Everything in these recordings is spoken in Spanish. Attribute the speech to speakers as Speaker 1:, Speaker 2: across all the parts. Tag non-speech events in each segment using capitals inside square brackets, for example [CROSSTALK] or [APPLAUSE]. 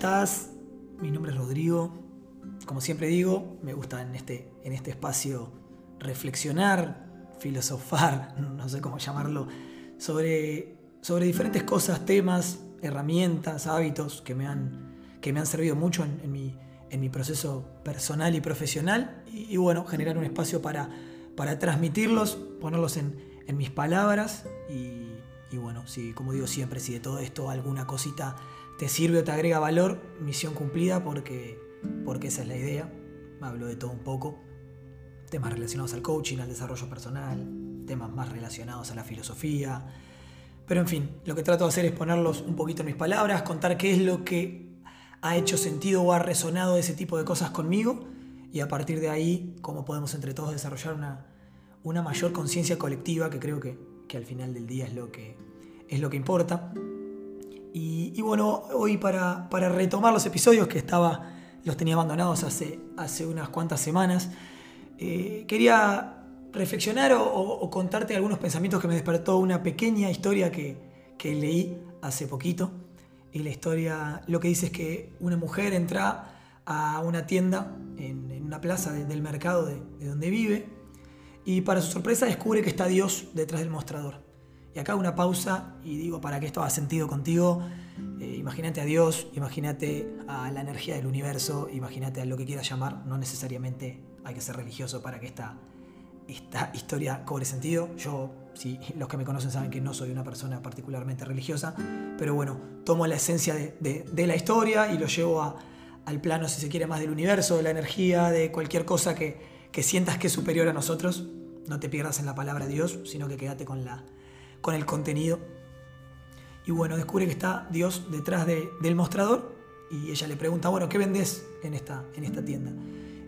Speaker 1: estás? Mi nombre es Rodrigo. Como siempre digo, me gusta en este, en este espacio reflexionar, filosofar, [LAUGHS] no sé cómo llamarlo, sobre, sobre diferentes cosas, temas, herramientas, hábitos que me han, que me han servido mucho en, mi, en mi proceso personal y profesional. Y, bueno, generar un espacio para, para transmitirlos, ponerlos en, en mis palabras. Y, y bueno, si, como digo siempre, si de todo esto alguna cosita te sirve o te agrega valor, misión cumplida porque, porque esa es la idea. Hablo de todo un poco. Temas relacionados al coaching, al desarrollo personal, temas más relacionados a la filosofía. Pero en fin, lo que trato de hacer es ponerlos un poquito en mis palabras, contar qué es lo que ha hecho sentido o ha resonado ese tipo de cosas conmigo y a partir de ahí cómo podemos entre todos desarrollar una, una mayor conciencia colectiva que creo que, que, al final del día es lo que, es lo que importa. Y, bueno, hoy para, retomar los episodios que estaba, los tenía abandonados hace, unas cuantas semanas, eh, quería reflexionar o, contarte algunos pensamientos que me despertó una pequeña historia que, leí hace poquito. Y la historia lo que dice es que una mujer entra a una tienda en, una plaza del mercado de donde vive y para su sorpresa descubre que está Dios detrás del mostrador. Y acá una pausa y digo, para que esto haga sentido contigo, eh, imagínate a Dios, imagínate a la energía del universo, imagínate a lo que quieras llamar, no necesariamente hay que ser religioso para que esta, esta historia cobre sentido. Yo, si los que me conocen saben que no soy una persona particularmente religiosa, pero bueno, tomo la esencia de, la historia y lo llevo al plano, si se quiere, más del universo, de la energía, de cualquier cosa que, que sientas que es superior a nosotros. No te pierdas en la palabra Dios, sino que quédate con la con el contenido. Y bueno, descubre que está Dios detrás del mostrador y ella le pregunta, bueno, ¿qué vendes en esta, en esta tienda?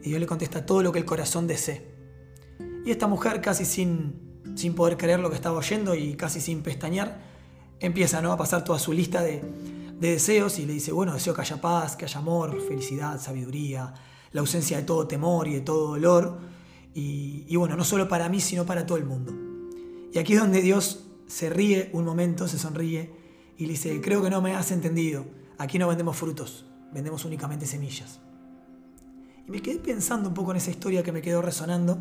Speaker 1: Y Dios le contesta todo lo que el corazón desee. Y esta mujer, casi sin, sin poder creer lo que estaba oyendo y casi sin pestañear, empieza ¿no? a pasar toda su lista de, deseos y le dice, bueno, deseo que haya paz, que haya amor, felicidad, sabiduría, la ausencia de todo temor y de todo dolor. Y, y bueno, no solo para mí, sino para todo el mundo. Y aquí es donde Dios se ríe un momento, se sonríe y le dice, creo que no me has entendido, aquí no vendemos frutos, vendemos únicamente semillas. Y me quedé pensando un poco en esa historia que me quedó resonando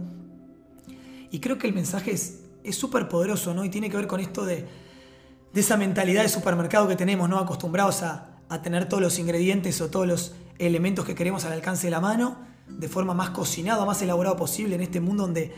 Speaker 1: y creo que el mensaje es súper poderoso, ¿no? Y tiene que ver con esto de, de, esa mentalidad de supermercado que tenemos, ¿no? Acostumbrados a, a tener todos los ingredientes o todos los elementos que queremos al alcance de la mano, de forma más cocinada, más elaborada posible en este mundo donde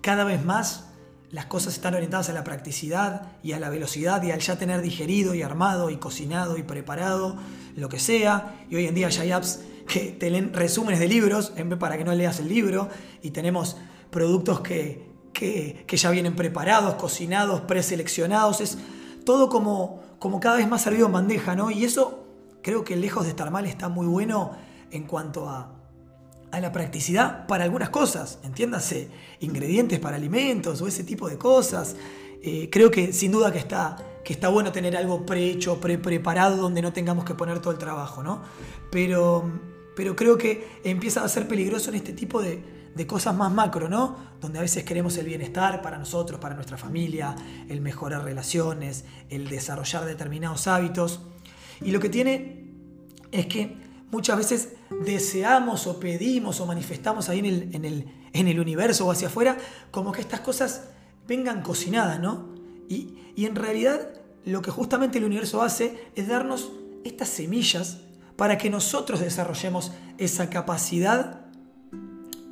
Speaker 1: cada vez más las cosas están orientadas a la practicidad y a la velocidad y al ya tener digerido y armado y cocinado y preparado lo que sea. Y hoy en día ya hay apps que te leen resúmenes de libros en vez para que no leas el libro y tenemos productos que, que, ya vienen preparados, cocinados, preseleccionados. Es todo como, como cada vez más servido en bandeja, ¿no? Y eso creo que lejos de estar mal está muy bueno en cuanto a a la practicidad para algunas cosas, entiéndase, ingredientes para alimentos o ese tipo de cosas. Eh, creo que sin duda que está, que está bueno tener algo prehecho, pre preparado, donde no tengamos que poner todo el trabajo, ¿no? Pero, pero creo que empieza a ser peligroso en este tipo de, de cosas más macro, ¿no? Donde a veces queremos el bienestar para nosotros, para nuestra familia, el mejorar relaciones, el desarrollar determinados hábitos. Y lo que tiene es que muchas veces deseamos o pedimos o manifestamos ahí en el, en el, en el universo o hacia afuera, como que estas cosas vengan cocinadas, ¿no? Y, en realidad lo que justamente el universo hace es darnos estas semillas para que nosotros desarrollemos esa capacidad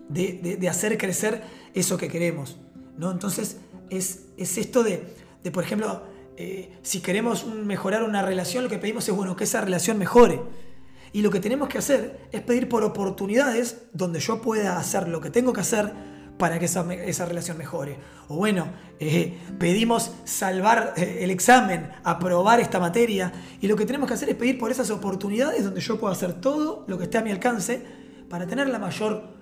Speaker 1: de, hacer crecer eso que queremos. ¿no? Entonces es, es esto de, de, por ejemplo, eh, si queremos mejorar una relación, lo que pedimos es bueno, que esa relación mejore. Y lo que tenemos que hacer es pedir por oportunidades donde yo pueda hacer lo que tengo que hacer para que esa, relación mejore. O bueno, eh, pedimos salvar eh, el examen, aprobar esta materia, y lo que tenemos que hacer es pedir por esas oportunidades donde yo pueda hacer todo lo que esté a mi alcance para tener la mayor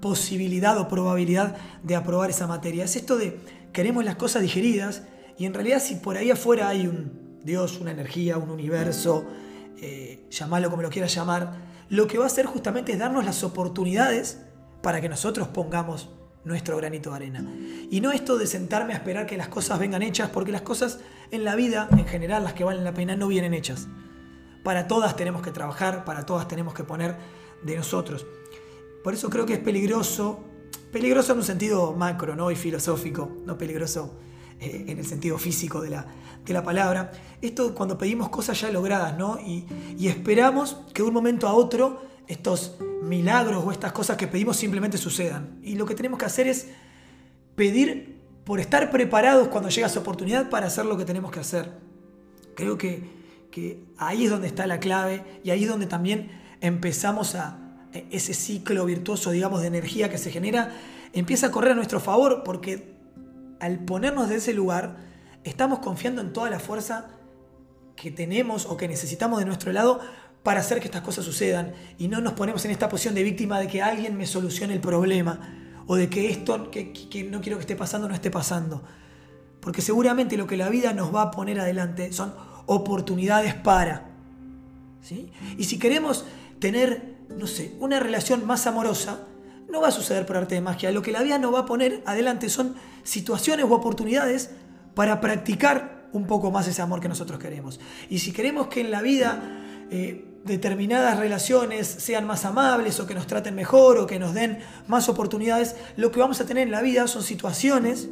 Speaker 1: posibilidad o probabilidad de aprobar esa materia. Es esto de queremos las cosas digeridas y en realidad si por ahí afuera hay un Dios, una energía, un universo, eh, llamarlo como lo quieras llamar, lo que va a hacer justamente es darnos las oportunidades para que nosotros pongamos nuestro granito de arena. Y no esto de sentarme a esperar que las cosas vengan hechas, porque las cosas en la vida, en general, las que valen la pena, no vienen hechas. para todas tenemos que trabajar, para todas tenemos que poner de nosotros. Por eso creo que es peligroso, peligroso en un sentido macro ¿no? y filosófico, no peligroso eh, en el sentido físico de la, de la palabra. Esto cuando pedimos cosas ya logradas, ¿no? Y, y esperamos que de un momento a otro estos milagros o estas cosas que pedimos simplemente sucedan. Y lo que tenemos que hacer es pedir por estar preparados cuando llega esa oportunidad para hacer lo que tenemos que hacer. Creo que, que ahí es donde está la clave y ahí es donde también empezamos a e, ese ciclo virtuoso, digamos, de energía que se genera, empieza a correr a nuestro favor porque al ponernos de ese lugar, estamos confiando en toda la fuerza que tenemos o que necesitamos de nuestro lado para hacer que estas cosas sucedan y no nos ponemos en esta posición de víctima de que alguien me solucione el problema o de que esto que, no quiero que esté pasando no esté pasando. Porque seguramente lo que la vida nos va a poner adelante son oportunidades para. ¿sí? Y si queremos tener, no sé, una relación más amorosa, no va a suceder por arte de magia. Lo que la vida nos va a poner adelante son situaciones u oportunidades para practicar un poco más ese amor que nosotros queremos. Y si queremos que en la vida eh, determinadas relaciones sean más amables o que nos traten mejor o que nos den más oportunidades, lo que vamos a tener en la vida son situaciones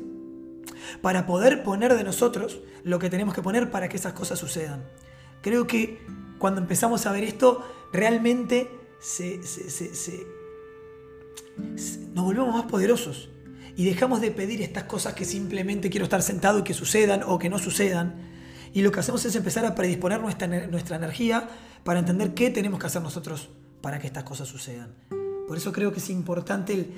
Speaker 1: para poder poner de nosotros lo que tenemos que poner para que esas cosas sucedan. Creo que cuando empezamos a ver esto, realmente nos volvemos más poderosos y dejamos de pedir estas cosas que simplemente quiero estar sentado y que sucedan o que no sucedan. Y lo que hacemos es empezar a predisponer nuestra, nuestra energía para entender qué tenemos que hacer nosotros para que estas cosas sucedan. Por eso creo que es importante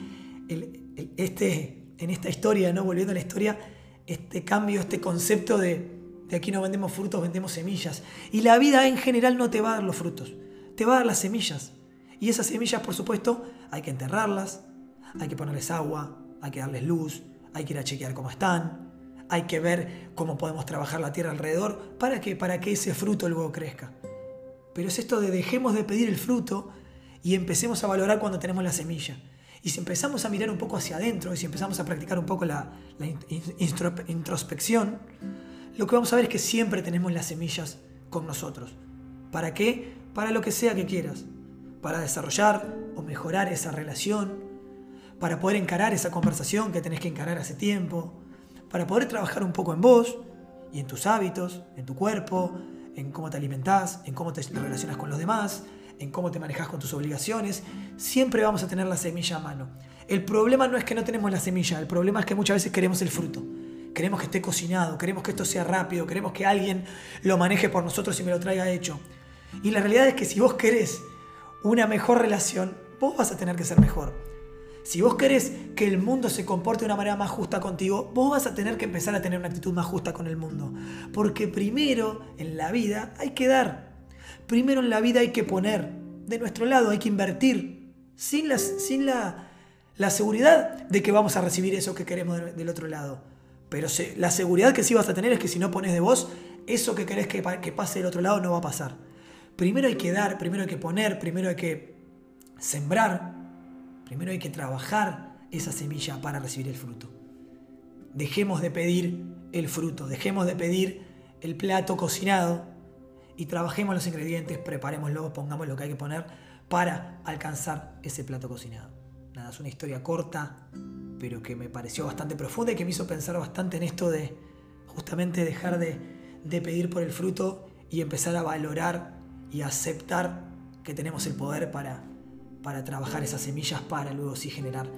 Speaker 1: este, en esta historia, ¿no? volviendo a la historia, este cambio, este concepto de, de aquí no vendemos frutos, vendemos semillas. Y la vida en general no te va a dar los frutos, te va a dar las semillas. Y esas semillas, por supuesto, hay que enterrarlas, hay que ponerles agua, hay que darles luz, hay que ir a chequear cómo están, hay que ver cómo podemos trabajar la tierra alrededor para que, para que ese fruto luego crezca. Pero es esto de dejemos de pedir el fruto y empecemos a valorar cuando tenemos la semilla. Y si empezamos a mirar un poco hacia adentro y si empezamos a practicar un poco la, introspección, lo que vamos a ver es que siempre tenemos las semillas con nosotros. ¿Para qué? Para lo que sea que quieras. Para desarrollar o mejorar esa relación, para poder encarar esa conversación que tenés que encarar hace tiempo, para poder trabajar un poco en vos y en tus hábitos, en tu cuerpo, en cómo te alimentás, en cómo te relacionas con los demás, en cómo te manejas con tus obligaciones, siempre vamos a tener la semilla a mano. El problema no es que no tenemos la semilla, el problema es que muchas veces queremos el fruto. Queremos que esté cocinado, queremos que esto sea rápido, queremos que alguien lo maneje por nosotros y me lo traiga hecho. Y la realidad es que si vos querés una mejor relación, vos vas a tener que ser mejor. Si vos querés que el mundo se comporte de una manera más justa contigo, vos vas a tener que empezar a tener una actitud más justa con el mundo. Porque primero en la vida hay que dar. Primero en la vida hay que poner. De nuestro lado hay que invertir. Sin la, sin la, seguridad de que vamos a recibir eso que queremos del otro lado. Pero la seguridad que sí vas a tener es que si no pones de vos, eso que querés que, que pase del otro lado no va a pasar. Primero hay que dar, primero hay que poner, primero hay que sembrar, Primero hay que trabajar esa semilla para recibir el fruto. Dejemos de pedir el fruto, dejemos de pedir el plato cocinado y trabajemos los ingredientes, preparémoslo, pongamos lo que hay que poner para alcanzar ese plato cocinado. Nada, es una historia corta, pero que me pareció bastante profunda y que me hizo pensar bastante en esto de justamente dejar de, de pedir por el fruto y empezar a valorar y aceptar que tenemos el poder para para trabajar esas semillas para luego sí generar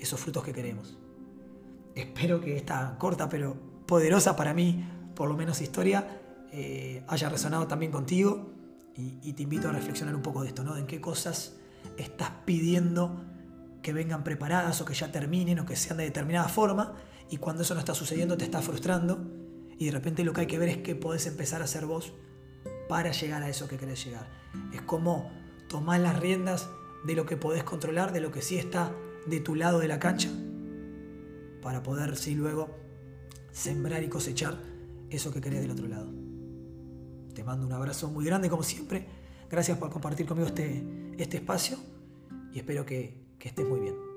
Speaker 1: esos frutos que queremos. Espero que esta corta pero poderosa para mí, por lo menos historia, eh, haya resonado también contigo y, te invito a reflexionar un poco de esto, ¿no? En qué cosas estás pidiendo que vengan preparadas o que ya terminen o que sean de determinada forma y cuando eso no está sucediendo te está frustrando y de repente lo que hay que ver es que podés empezar a hacer vos para llegar a eso que querés llegar. Es como tomar las riendas de lo que podés controlar, de lo que sí está de tu lado de la cancha, para poder sí luego sembrar y cosechar eso que querés del otro lado. Te mando un abrazo muy grande como siempre. Gracias por compartir conmigo este, este espacio y espero que, que estés muy bien.